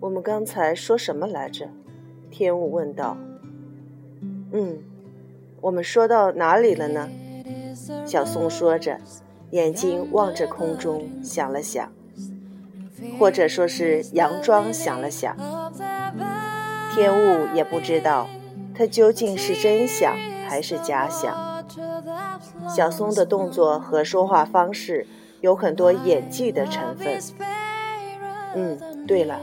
我们刚才说什么来着？天雾问道。嗯，我们说到哪里了呢？小松说着，眼睛望着空中，想了想，或者说是佯装想了想。天雾也不知道，他究竟是真想还是假想。小松的动作和说话方式有很多演技的成分。嗯，对了，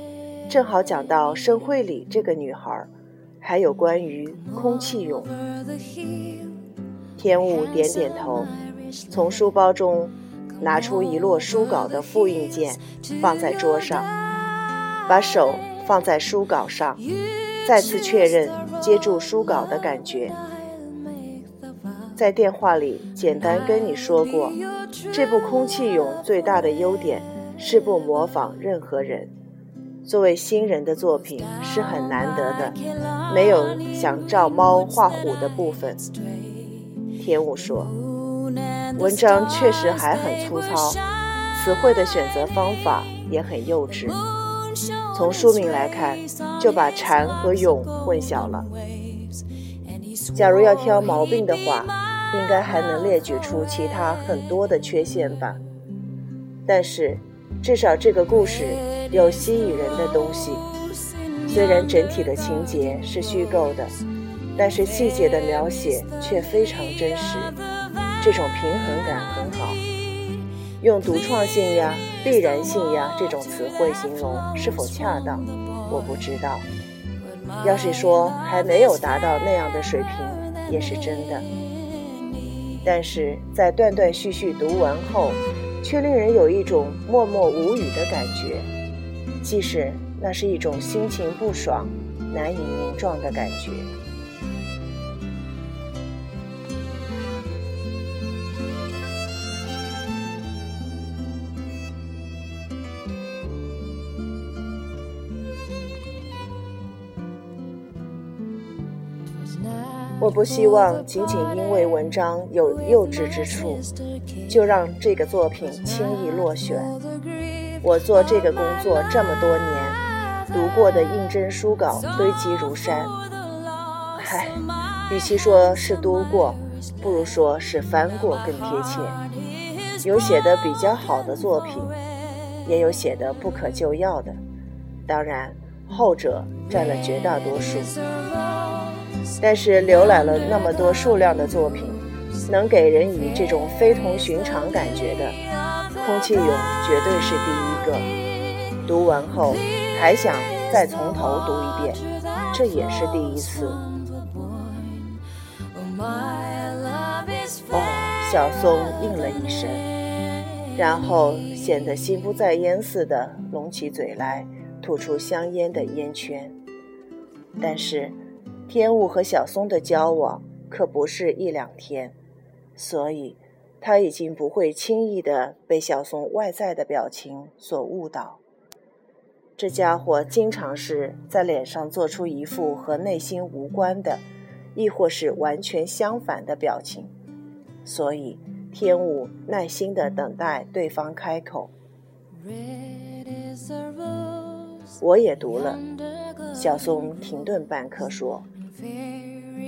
正好讲到盛会里这个女孩，还有关于空气蛹。天雾点点头，从书包中拿出一摞书稿的复印件，放在桌上，把手放在书稿上，再次确认接住书稿的感觉。在电话里简单跟你说过，这部《空气蛹》最大的优点。是不模仿任何人。作为新人的作品是很难得的，没有想照猫画虎的部分。天武说：“文章确实还很粗糙，词汇的选择方法也很幼稚。从书名来看，就把蝉和蛹混淆了。假如要挑毛病的话，应该还能列举出其他很多的缺陷吧。但是。”至少这个故事有吸引人的东西，虽然整体的情节是虚构的，但是细节的描写却非常真实，这种平衡感很好。用独创性呀、必然性呀这种词汇形容是否恰当，我不知道。要是说还没有达到那样的水平，也是真的。但是在断断续续读完后。却令人有一种默默无语的感觉，即使那是一种心情不爽、难以名状的感觉。我不希望仅仅因为文章有幼稚之处，就让这个作品轻易落选。我做这个工作这么多年，读过的应征书稿堆积如山。唉，与其说是读过，不如说是翻过更贴切。有写的比较好的作品，也有写的不可救药的，当然后者占了绝大多数。但是浏览了那么多数量的作品，能给人以这种非同寻常感觉的《空气蛹》绝对是第一个。读完后还想再从头读一遍，这也是第一次。哦，小松应了一声，然后显得心不在焉似的拢起嘴来，吐出香烟的烟圈。但是。天雾和小松的交往可不是一两天，所以他已经不会轻易的被小松外在的表情所误导。这家伙经常是在脸上做出一副和内心无关的，亦或是完全相反的表情，所以天雾耐心的等待对方开口。我也读了，小松停顿半刻说。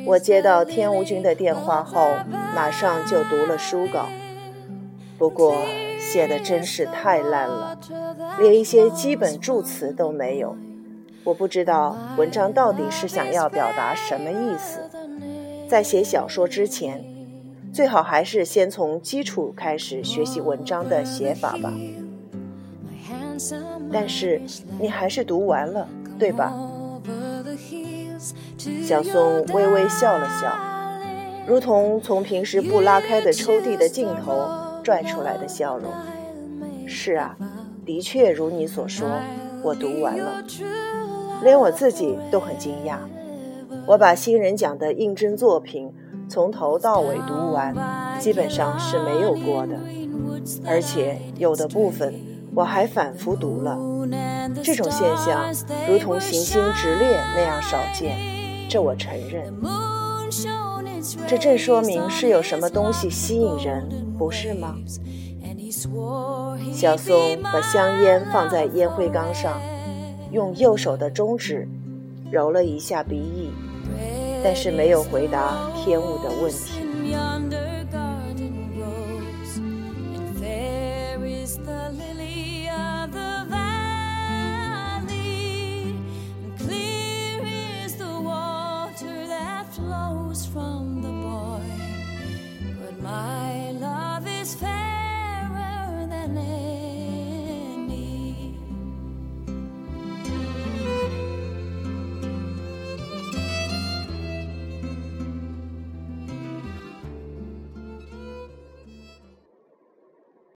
我接到天无君的电话后，马上就读了书稿。不过写的真是太烂了，连一些基本助词都没有。我不知道文章到底是想要表达什么意思。在写小说之前，最好还是先从基础开始学习文章的写法吧。但是你还是读完了，对吧？小松微微笑了笑，如同从平时不拉开的抽屉的尽头拽出来的笑容。是啊，的确如你所说，我读完了，连我自己都很惊讶。我把新人奖的应征作品从头到尾读完，基本上是没有过的，而且有的部分我还反复读了。这种现象如同行星直列那样少见。这我承认，这正说明是有什么东西吸引人，不是吗？小松把香烟放在烟灰缸上，用右手的中指揉了一下鼻翼，但是没有回答天雾的问题。flows from the boy, but my